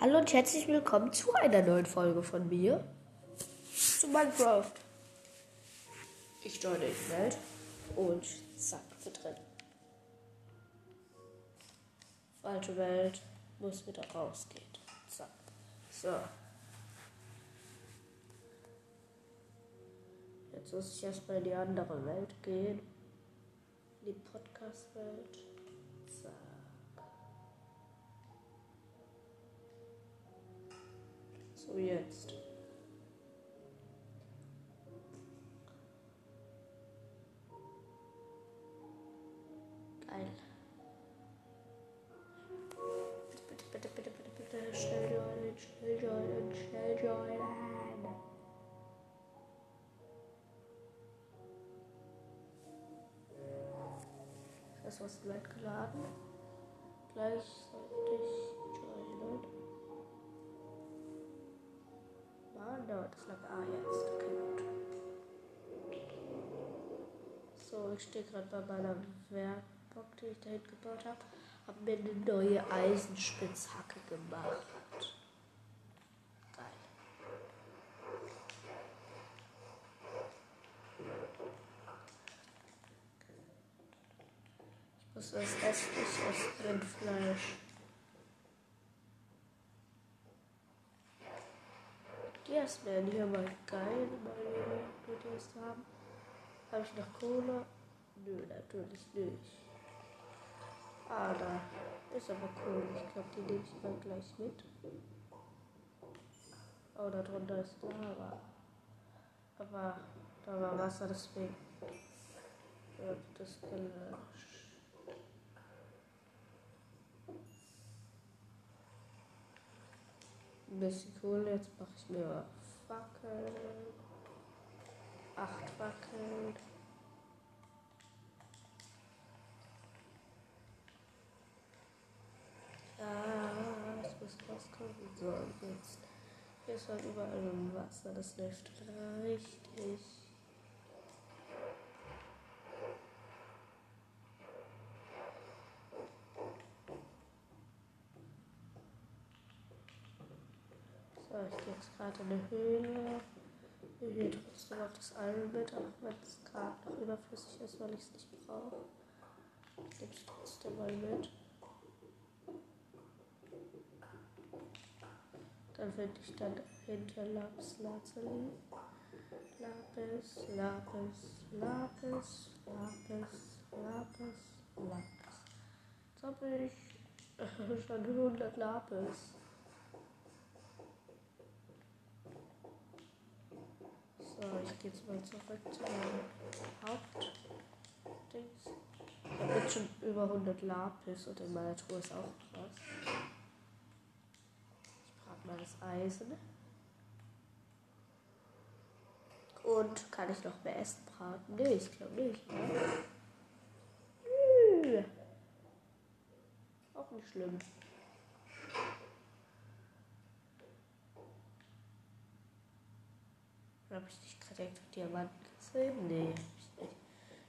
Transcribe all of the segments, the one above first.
Hallo und herzlich willkommen zu einer neuen Folge von mir zu Minecraft. Ich joine die Welt und zack, wir drin. Falsche Welt, muss wieder rausgehen. Zack. So. Jetzt muss ich erstmal in die andere Welt gehen. Die Podcast-Welt. So, jetzt. Geil. Bitte, bitte, bitte, bitte, bitte, schnell joinen, schnell joinen, schnell joinen. Das was gleich geladen. Gleichzeitig joinen. Dauert das lange. Ah, jetzt. Okay, gut. So, ich stehe gerade bei meiner Werkbock, die ich dahin gebaut habe. Habe mir eine neue Eisenspitzhacke gemacht. Geil. Ich muss was essen, ich esse Rindfleisch. Erst werden hier mal geil, mal Videos haben. Habe ich noch Kohle? Nö, natürlich nicht. Ah, da ist aber cool. Ich glaube, die nehme ich mal gleich mit. Oh, da drunter ist Lava. Aber da war Wasser, deswegen wird das gelöscht. Ein bisschen Kohle, jetzt mache ich mir Fackeln. Acht Fackeln. Ja, es muss rauskommen. So, jetzt. Hier ist halt überall im Wasser. Das läuft richtig. So, ich gehe jetzt gerade in eine Höhle. Ich hier trotzdem auf das Iron mit, auch wenn es gerade noch überflüssig ist, weil ich es nicht brauche. Ich nehme es trotzdem mal mit. Dann finde ich dann hinter Lapis Lazuli. Lapis, Lapis, Lapis, Lapis, Lapis, Lapis. Jetzt habe ich schon 100 Lapis. So, ich gehe jetzt mal zurück zu meinem Hauptdings. Ich habe jetzt schon über 100 Lapis und in meiner Truhe ist auch was. Ich brauche mal das Eisen. Und kann ich noch mehr Essen braten? Nee, ich glaube nicht. Ne? Auch nicht schlimm. Habe ich nicht gerade irgendwo Diamanten gesehen? Nee, hab ich nicht.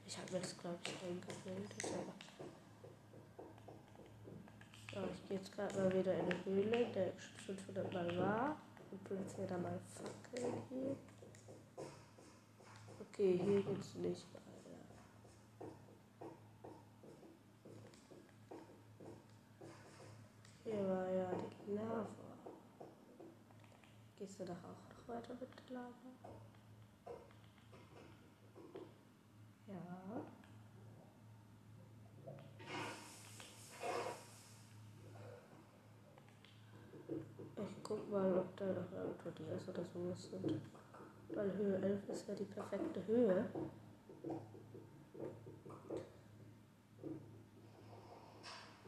Ich habe mir das, glaube ich, eingebildet. Aber so, ich gehe jetzt gerade mal wieder in eine Höhle, der schon 500 Mal war. Und platziere da mal Fackeln hier. Okay, hier geht's nicht weiter. Hier war ja die Lava. Gehst du doch auch weiter mit der Lava? Ja. Ich guck mal, ob da noch irgendwo die ist oder sowas sind. Weil Höhe 11 ist ja die perfekte Höhe.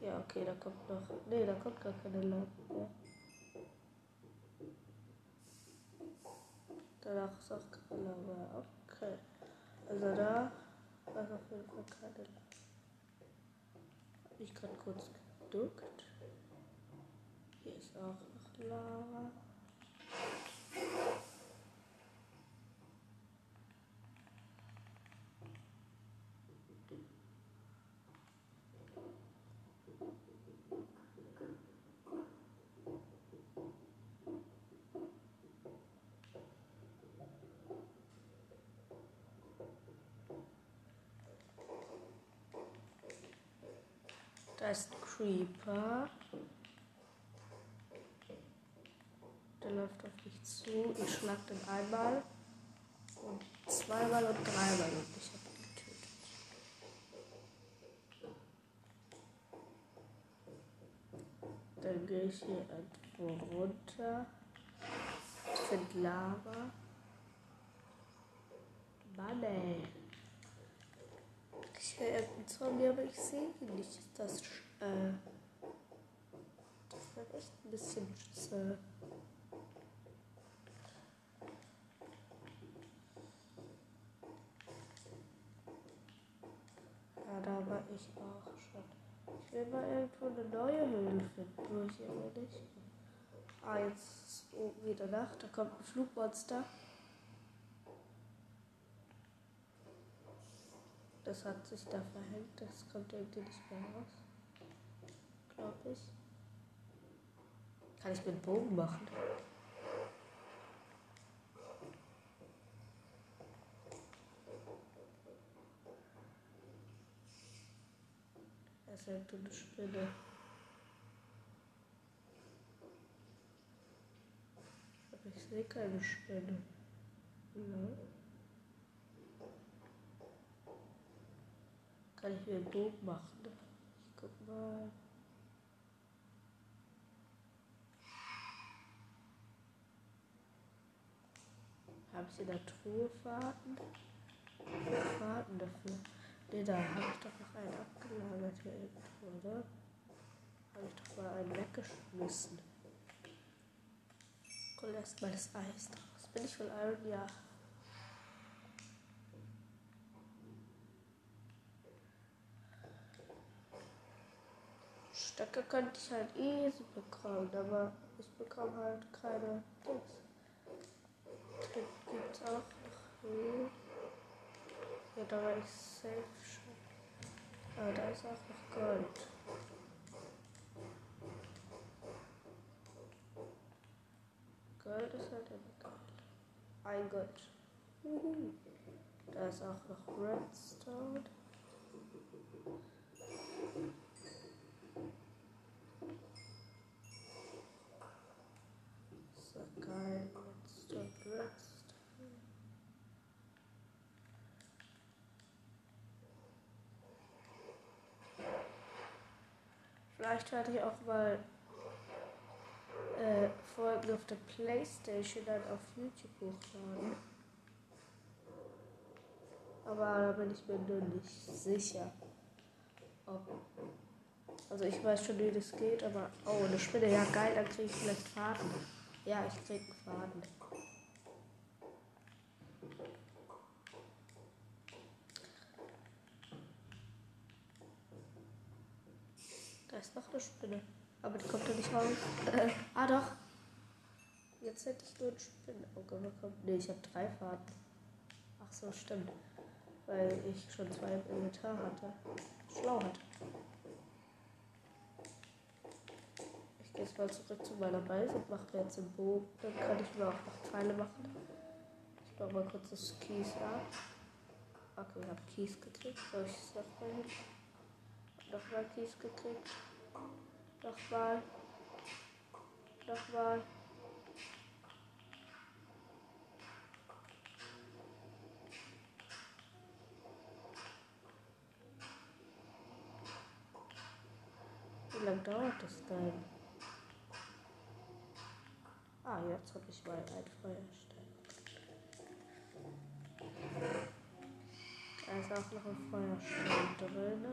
Ja, okay, da kommt noch. Nee, da kommt gar keine Lava mehr. Danach ist auch keine Lava. Okay. Also da war auf jeden Fall keine. Hab ich gerade kurz geduckt. Hier ist auch noch Lava. Da ist ein Creeper. Der läuft auf mich zu. Ich schlag den einmal und zweimal und dreimal und ich habe ihn getötet. Dann gehe ich hier irgendwo runter. Ich finde Lava. Mann ey. Ich höre irgendeinen Zombie, aber ich sehe ihn nicht. Das, äh, das ist echt ein bisschen äh, Ja, da war ich auch schon. Ich will mal irgendwo eine neue Höhle finden, wo ich immer nicht. Ah, jetzt ist oben wieder Nacht. Da kommt ein Flugmonster. Das hat sich da verhängt. Das kommt irgendwie nicht mehr raus. Ich. Kann ich mit Bogen machen. Das ist eine Spinne. Aber ich sehe keine Spinne. Ja. Kann ich mir einen Bogen machen? Ich guck mal. Habe ich in der Truhe Faden? Faden dafür. Ne, da habe ich doch noch einen abgelagert hier irgendwo, oder? Habe ich doch mal einen weggeschmissen. Hol erstmal das Eis draus. Bin ich von Iron? Ja. Stöcke könnte ich halt easy bekommen, aber ich bekomme halt keine Dings. Gibt es auch noch Höhe? Ja, da war ich safe schon. Aber da ist auch noch Gold. Gold ist halt immer geil. Ein Gold. Da ist auch noch Redstone. So geil. Redstone, Redstone. Vielleicht werde ich auch mal äh, Folgen auf der Playstation dann auf YouTube hochladen. Aber da bin ich mir nur nicht sicher. Ob. Also ich weiß schon, wie das geht, aber. Oh, eine Spinne, ja geil, dann kriege ich vielleicht Faden. Ja, ich krieg einen Faden. Da ist noch eine Spinne. Aber die kommt doch nicht raus. Äh, ah doch. Jetzt hätte ich nur ein Spinnenauge bekommen. Ne, ich habe drei Faden. Ach so, stimmt. Weil ich schon zwei im Inventar hatte. Schlau hatte. Ich gehe jetzt mal zurück zu meiner Base und mache mir jetzt einen Bogen. Dann kann ich mir auch noch Pfeile machen. Ich baue mal kurz das Kies ab. Okay, ich habe Kies gekriegt. Soll ich es nochmal hin? Nochmal Kies gekriegt. Nochmal. Nochmal. Wie lange dauert das denn? Ah, jetzt habe ich mal ein Feuer erstellt. Da ist auch noch ein Feuerstein drin.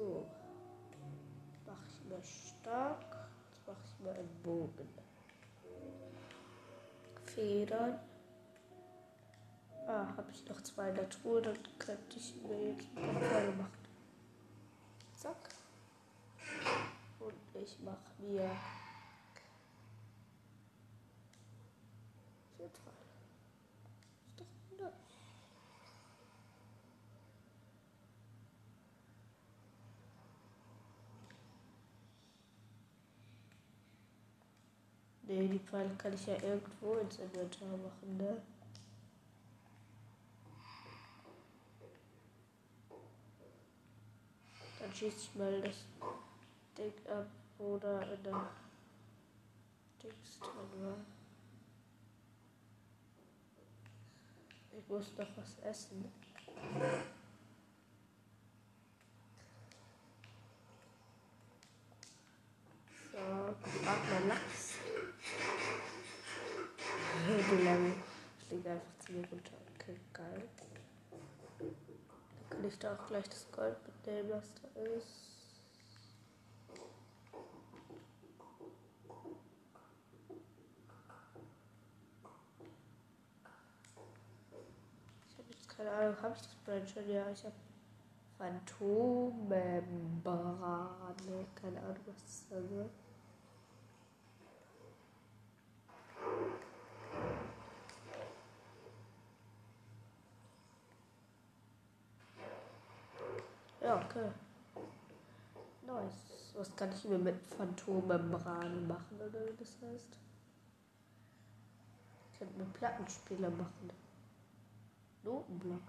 So. Mache ich mir stark. Jetzt mache ich mir einen Bogen. Federn. Ah, habe ich noch zwei in der Truhe, dann könnte ich mir jetzt ein paar Pfeile machen. Zack. Und ich mache mir vier Pfeile. Ist doch nett. Nee, die Pfeile kann ich ja irgendwo ins Inventar machen, ne? Dann schieße ich mal das Ding ab, oder in der Dings drin war. Ich muss noch was essen. So, warte mal Lachs. Wie lange? Fliegt einfach zu mir runter. Okay, geil. Dann kann ich da auch gleich das Gold mitnehmen, was da ist. Ich habe jetzt keine Ahnung, habe ich das Brand schon? Ja, ich habe Phantommembrane. Keine Ahnung, was das da wird. Ja, okay. Nice. Was kann ich mir mit Phantommembrane machen, oder wie das heißt? Ich könnte mir Plattenspieler machen. Notenblock.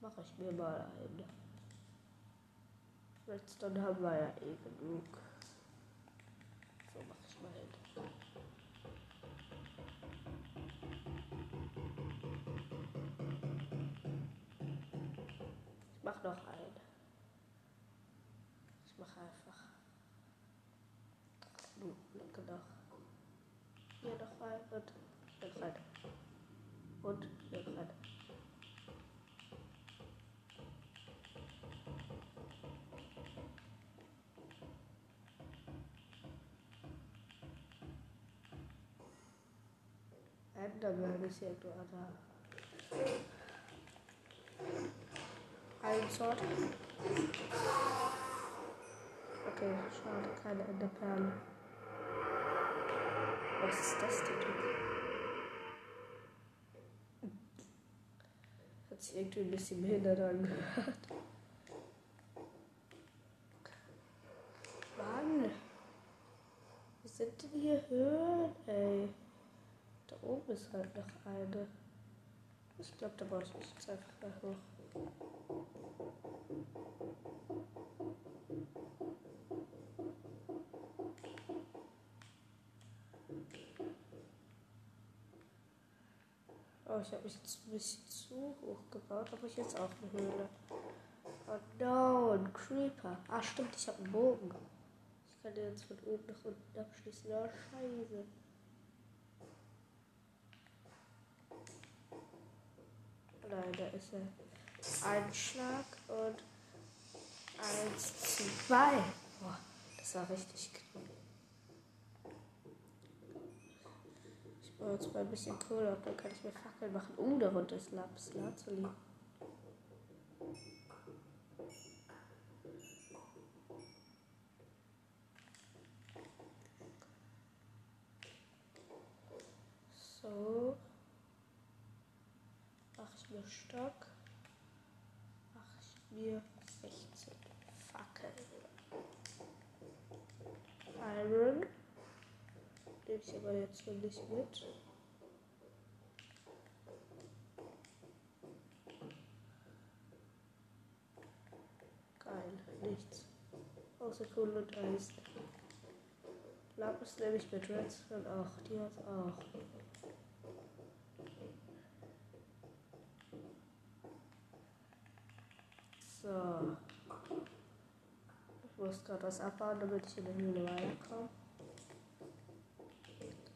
Mache ich mir mal ein. Redstone haben wir ja eh genug. So mache ich mal hin. Ich mache noch einen. Ich mache einfach. Blöcke noch. Hier noch rein und hier rein. Und hier rein. Enderman ist hier gerade. Ein Sort. Okay, schade, keine Enderperle. Was ist das denn? Hat sich irgendwie ein bisschen behindert angehört. Mann! Wo sind denn hier Höhen, ey? Da oben ist halt noch eine. Ich glaube, da brauche ich jetzt einfach mal Oh, ich habe mich jetzt ein bisschen zu hoch gebaut. Habe ich jetzt auch eine Höhle? Oh no, ein Creeper. Ah, stimmt, ich habe einen Bogen. Ich kann den jetzt von oben nach unten abschließen. Oh, scheiße. Nein, da ist er. Ein Schlag und eins, zwei. Boah, das war richtig knapp. Jetzt mal ein bisschen Kohle und dann kann ich mir Fackeln machen, um darunter das Lapsla zu liegen. So. Mach ich mir Stock. Mach ich mir 16 Fackeln. Iron. Nehme ich aber jetzt noch nicht mit. Geil, nichts. Außer Kohle und Eis. Lapis nehme ich mit Redstone auch. Die hat auch. So. Ich muss gerade was abbauen, damit ich in der Höhle weiterkomme.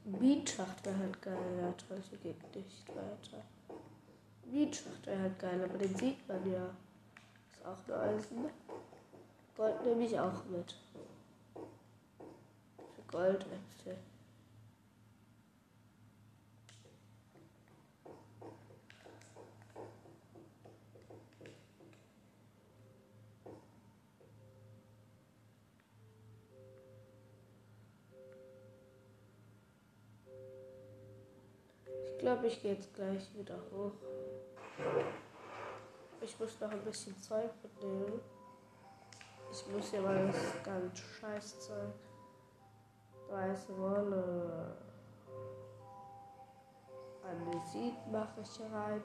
Beatschacht wäre halt geil. Ja, toll, hier geht nicht weiter. Beatschacht wäre halt geil, aber den sieht man ja. Ist auch nur Eisen. Gold nehme ich auch mit. Für Goldäpfel. Glaube, ich gehe jetzt gleich wieder hoch. Ich muss noch ein bisschen Zeug mitnehmen. Ich muss ja mal das ganz scheiß Zeug. Weiße Wolle. Andesit mache ich rein.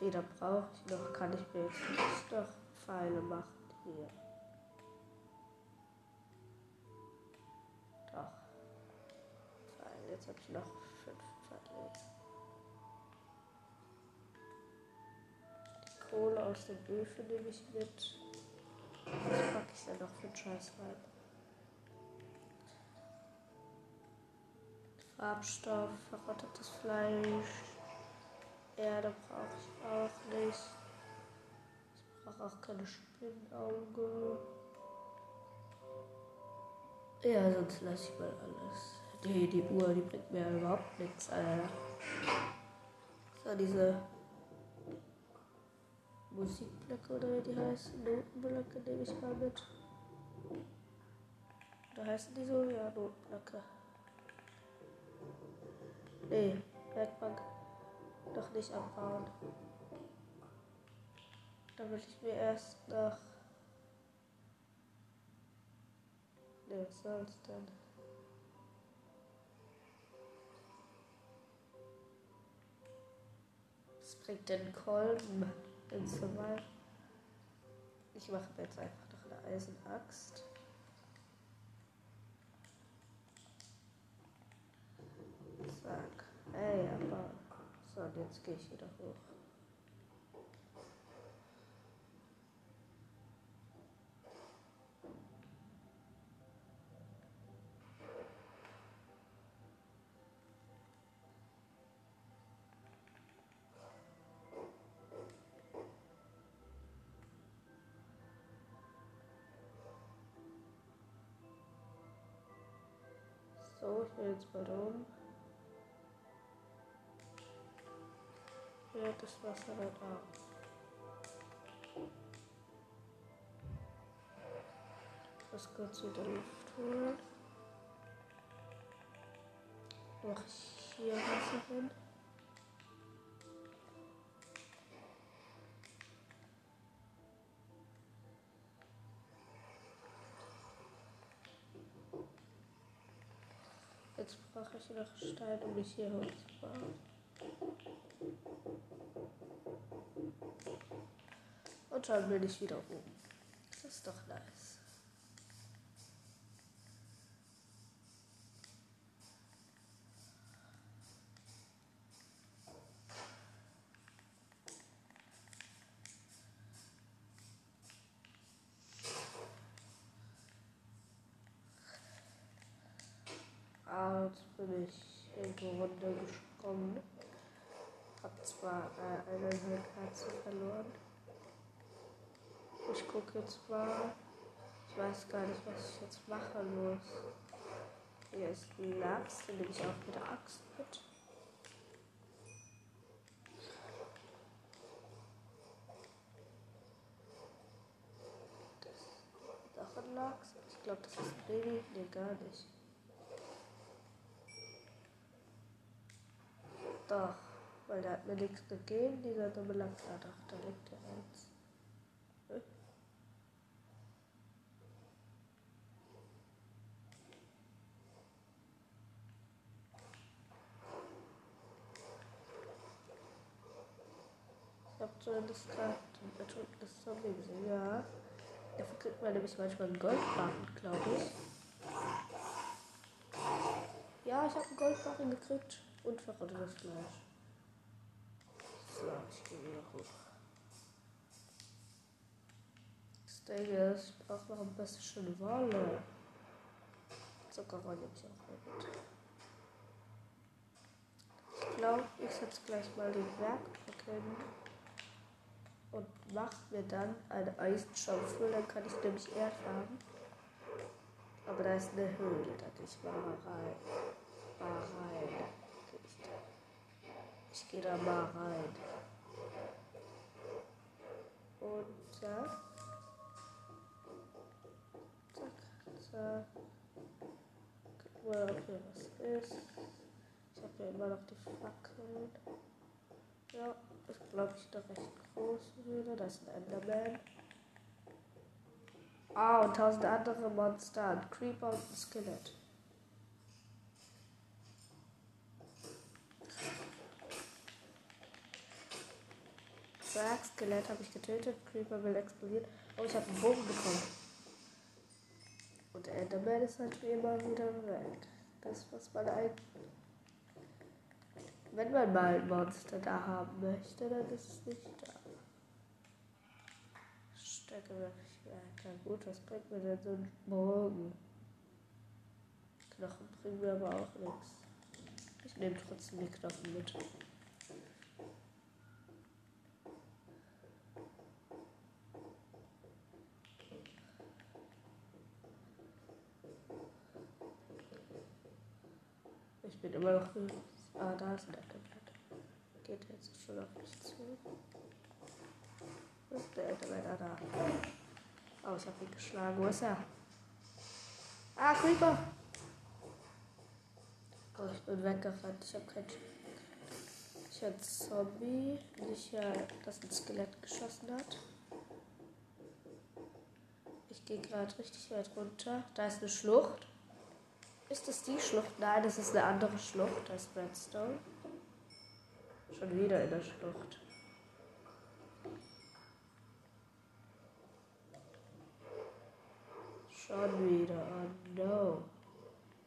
Feder brauche ich noch. Kann ich mir jetzt noch Pfeile machen hier. Doch. Fein, jetzt habe ich noch aus dem Öfen nehme ich mit. Was packe ich dann noch für einen Scheiß rein? Farbstoff, verrottetes Fleisch. Erde brauche ich auch nicht. Ich brauche auch keine Spinnauge. Ja, sonst lasse ich mal alles. Die, die Uhr, die bringt mir überhaupt nichts, Alter. So, diese Musikblöcke oder wie die heißen, Notenblöcke nehme ich mal mit. Oder heißen die so? Ja, Notenblöcke. Nee, Werkbank doch nicht abbauen. Da will ich mir erst noch. Ne, was soll's denn? Was bringt denn Kolben in Survival? Ich mache jetzt einfach noch eine Eisenaxt. Zack. Ey, aber. So, und jetzt gehe ich wieder hoch. Ich will jetzt mal da oben. Ja, das Wasser dort aus. Das kurz wieder Luft holen. Ich hier Wasser hin. Brauche ich noch Stein, um mich hier hochzubauen. Und schon bin ich wieder oben. Das ist doch nice. Ah, jetzt bin ich irgendwo runtergesprungen. Hab zwar äh, eineinhalb Herzen verloren. Ich gucke jetzt mal. Ich weiß gar nicht, was ich jetzt machen muss. Hier ist ein Lachs, den nehme ich auch mit der Axt mit. Das ist auch ein Lachs. Ich glaube, das ist ein Baby. Nee, gar nicht. Doch, weil der hat mir nichts gegeben, dieser dumme Lachs. Ah, doch, da liegt der eins. Ich habe zumindest gerade ein ertrunkenes Zombie gesehen, ja. Dafür kriegt man nämlich manchmal einen Goldbarren, glaube ich. Ja, ich habe einen Goldbarren gekriegt und verrottetes Fleisch. So, ich gehe wieder hoch. Das ich brauche noch ein bisschen Wolle. Zuckerrohr nehme ich auch mal mit. Ich glaube, ich setze gleich mal den Werkbank hin und mache mir dann eine Eisenschaufel. Dann kann ich nämlich Erd haben. Aber da ist eine Höhle, da gehe ich mal rein. Mal rein. Ich, da. ich gehe da mal rein. Und zack. Zack, zack. Gucken wir, ob hier was ist. Ich habe ja immer noch die Fackeln. Ja, ist glaube ich eine recht große Höhle. Da ist ein Enderman. Ah, und tausend andere Monster. Ein Creeper und ein Skelett. Zack, Skelett habe ich getötet. Creeper will explodieren. Oh, ich habe einen Bogen bekommen. Und der Enderman ist halt wie immer wieder weg. Das, was man eigentlich. Wenn man mal ein Monster da haben möchte, dann ist es nicht da. Stärke weiter. Gut, was bringt mir denn so ein Bogen? Knochen bringen mir aber auch nichts. Ich nehme trotzdem die Knochen mit. Ich bin immer noch. Ah, da ist ein Enderblatt. Geht jetzt schon auf mich zu. Wo ist der Enderblatt? Ah, da. Oh, ich hab ihn geschlagen. Wo ist er? Ah, Creeper! Oh, ich bin weggerannt. Ich hab kein. Ich hatte Zombie, nicht ja, das ein Skelett geschossen hat. Ich gehe gerade richtig weit runter. Da ist eine Schlucht. Ist das die Schlucht? Nein, das ist eine andere Schlucht als Redstone. Schon wieder in der Schlucht. Schon wieder. Oh no.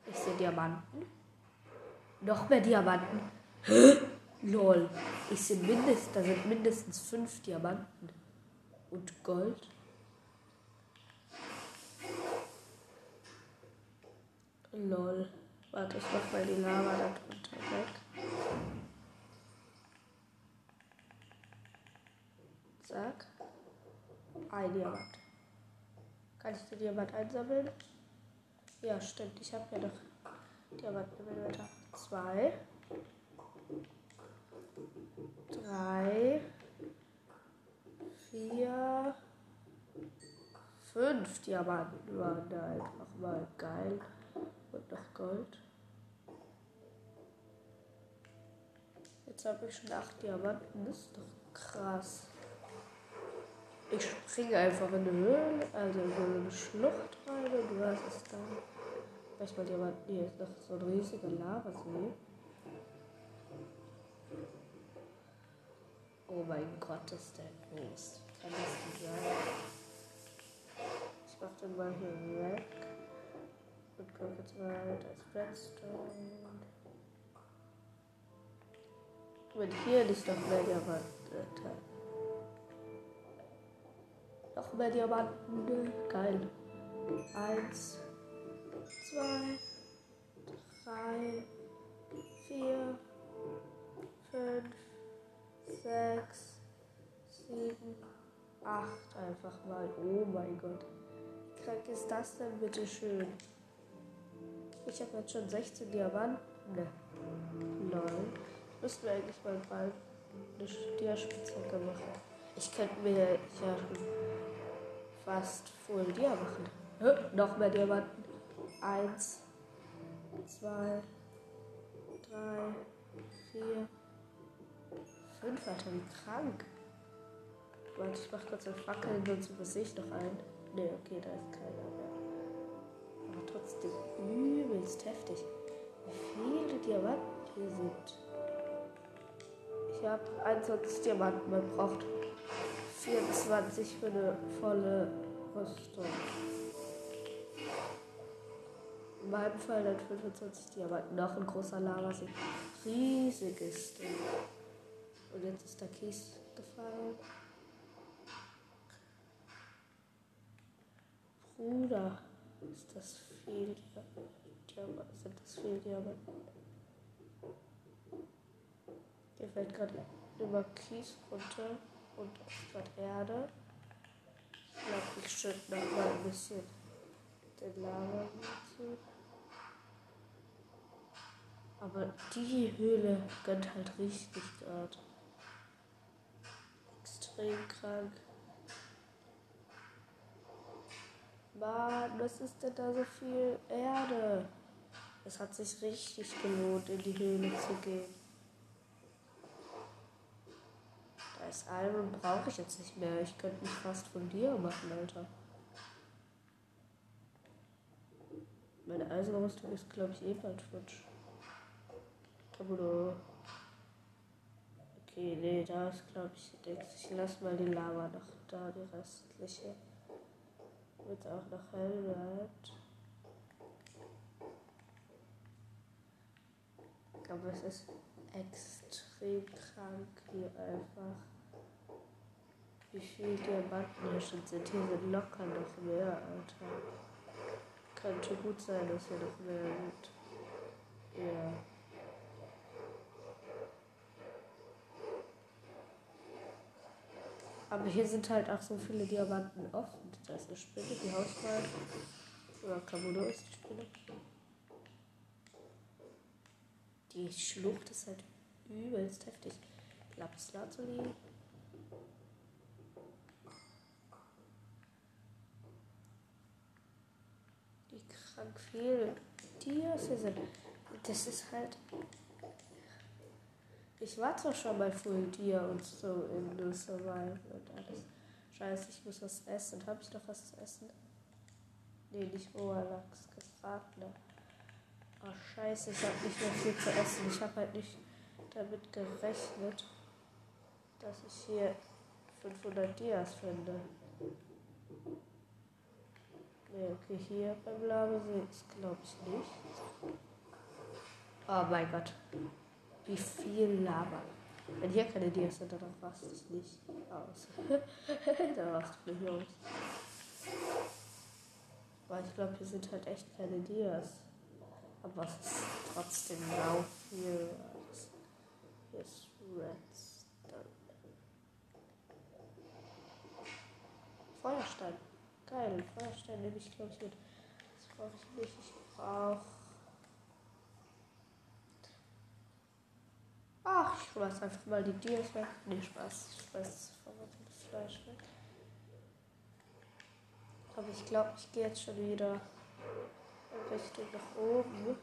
Ich sehe Diamanten. Noch mehr Diamanten. Lol. Ich sehe mindestens, da sind mindestens fünf Diamanten. Und Gold. Lol. Warte, ich mach mal die Lava da drunter weg. Zack. Ein Diamant. Kann ich den Diamant einsammeln? Ja, stimmt. Ich habe ja noch Diamanten im Inventar. Zwei. Drei. Vier. Fünf Diamanten waren da einfach mal geil. Noch Gold. Jetzt habe ich schon acht Diamanten. Das ist doch krass. Ich springe einfach in eine Höhle, also in eine Schlucht rein und was ist da? Vielleicht mal Diamanten. Hier ist noch so ein riesiger Lavasee. Oh mein Gott, ist der groß. Kann das nicht sein? Ich mach den mal hier weg. Jetzt mal als Redstone. Und hier liegt doch mehr Diamanten. Noch mehr Diamanten. Geil. Eins, zwei, drei, vier, fünf, sechs, sieben, acht. Einfach mal. Oh mein Gott. Wie krank ist das denn bitte schön? Ich habe jetzt schon 16 Diamanten. Ne. Lol. Müssten wir eigentlich mal bald eine Stierspitzhacke machen. Ich könnte mir ja fast Full Dia machen. Hä? Noch mehr Diamanten. Eins, zwei, drei, vier, fünf. Alter, wie krank. Warte, ich mach kurz ein Fackeln, sonst übersehe ich noch einen. Ne, okay, da ist keiner mehr. Aber trotzdem übelst heftig. Wie viele Diamanten hier sind. Ich habe 21 Diamanten. Man braucht 24 für eine volle Rüstung. In meinem Fall dann 25 Diamanten. Noch ein großer Lavasee. Riesiges Ding. Und jetzt ist der Kies gefallen. Bruder, ist das viel Diamanten? Sind das viel Diamanten? Hier fällt gerade über Kies runter und auf gerade Erde. Ich glaube, ich schütte noch mal ein bisschen den Lava zu. Aber die Höhle gönnt halt richtig gerade. Extrem krank. Mann, was ist denn da so viel Erde? Es hat sich richtig gelohnt, in die Höhle zu gehen. Da ist Iron, brauche ich jetzt nicht mehr. Ich könnte mich fast von dir machen, Alter. Meine Eisenrüstung ist, glaube ich, eh bald futsch. Tabulo. Okay, nee, da ist, glaube ich, ich lasse mal die Lava noch da, die restliche. Es auch noch hell bleibt. Aber es ist extrem krank hier einfach. Wie viele Diamanten hier schon sind. Hier sind locker noch mehr, Alter. Könnte gut sein, dass hier noch mehr sind. Ja. Aber hier sind halt auch so viele Diamanten offen. Da ist eine Spinne, die Hauswahl. Oder Kabudo ist die Spinne. Die Schlucht ist halt übelst heftig. Lapis Lazuli. Die krank viel hier sind. Das ist halt. Ich war zwar schon mal Full Dia und so in The Survival und alles. Scheiße, ich muss was essen. Habe ich noch was zu essen? Nee, nicht roher Lachs, gebratener. Oh scheiße, ich habe nicht mehr viel zu essen. Ich habe halt nicht damit gerechnet, dass ich hier 500 Dias finde. Ne, okay, hier beim Lavasee ist glaube ich nicht. Oh mein Gott. Wie viel Lava. Wenn hier keine Dias sind, dann raste ich nicht aus. dann raste ich nicht. Aber ich glaube, hier sind halt echt keine Dias. Aber es ist trotzdem sau viel. Hier ist Redstone. Feuerstein. Geil, Feuerstein nehme ich glaube ich mit. Das brauche ich nicht. Ich brauche. Ach, ich schmeiß einfach mal die Dias weg. Nee, Spaß. Ich schmeiß das verrottetes Fleisch weg. Aber ich glaube, ich gehe jetzt schon wieder Richtung nach oben.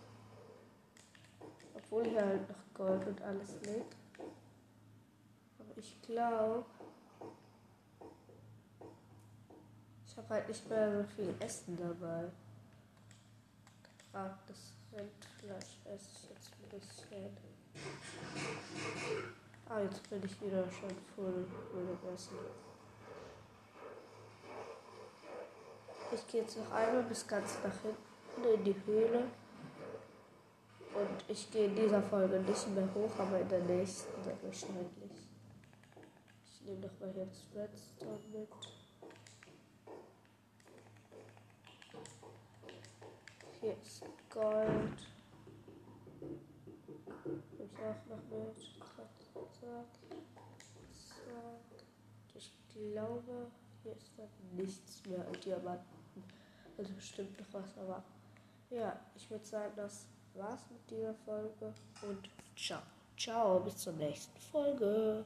Obwohl hier halt noch Gold und alles liegt. Aber ich glaube, ich habe halt nicht mehr so viel Essen dabei. Gebranntes Rindfleisch esse ich jetzt ein bisschen. Ah, jetzt bin ich wieder schon voll mit Essen. Ich gehe jetzt noch einmal bis ganz nach hinten in die Höhle. Und ich gehe in dieser Folge nicht mehr hoch, aber in der nächsten dann wahrscheinlich. Ich nehme doch mal hier das Redstone mit. Hier ist Gold. Auch noch mit. Zack, zack. Ich glaube, hier ist dann nichts mehr an Diamanten. Also bestimmt noch was, aber ja, ich würde sagen, das war's mit dieser Folge und ciao. Ciao, bis zur nächsten Folge.